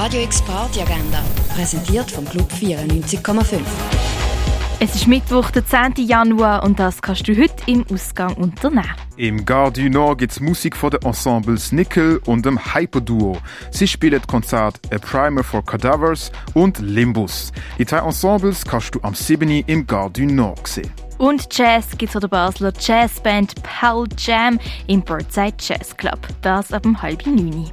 Radio X Party Agenda, präsentiert vom Club 94,5. Es ist Mittwoch, der 10. Januar und das kannst du heute im Ausgang unternehmen. Im Gare du Nord gibt's Musik von den Ensembles Nickel und dem Hyperduo. Sie spielen Konzert A Primer for Cadavers und Limbus. Die zwei Ensembles kannst du am 7. im Gare du Nord sehen. Und Jazz gibt's von der Basler Jazzband Paul Jam im Birdside Jazz Club. Das ab dem halben neun.